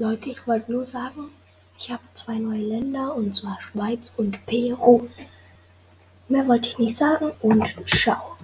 Leute, ich wollte nur sagen, ich habe zwei neue Länder und zwar Schweiz und Peru. Mehr wollte ich nicht sagen und ciao.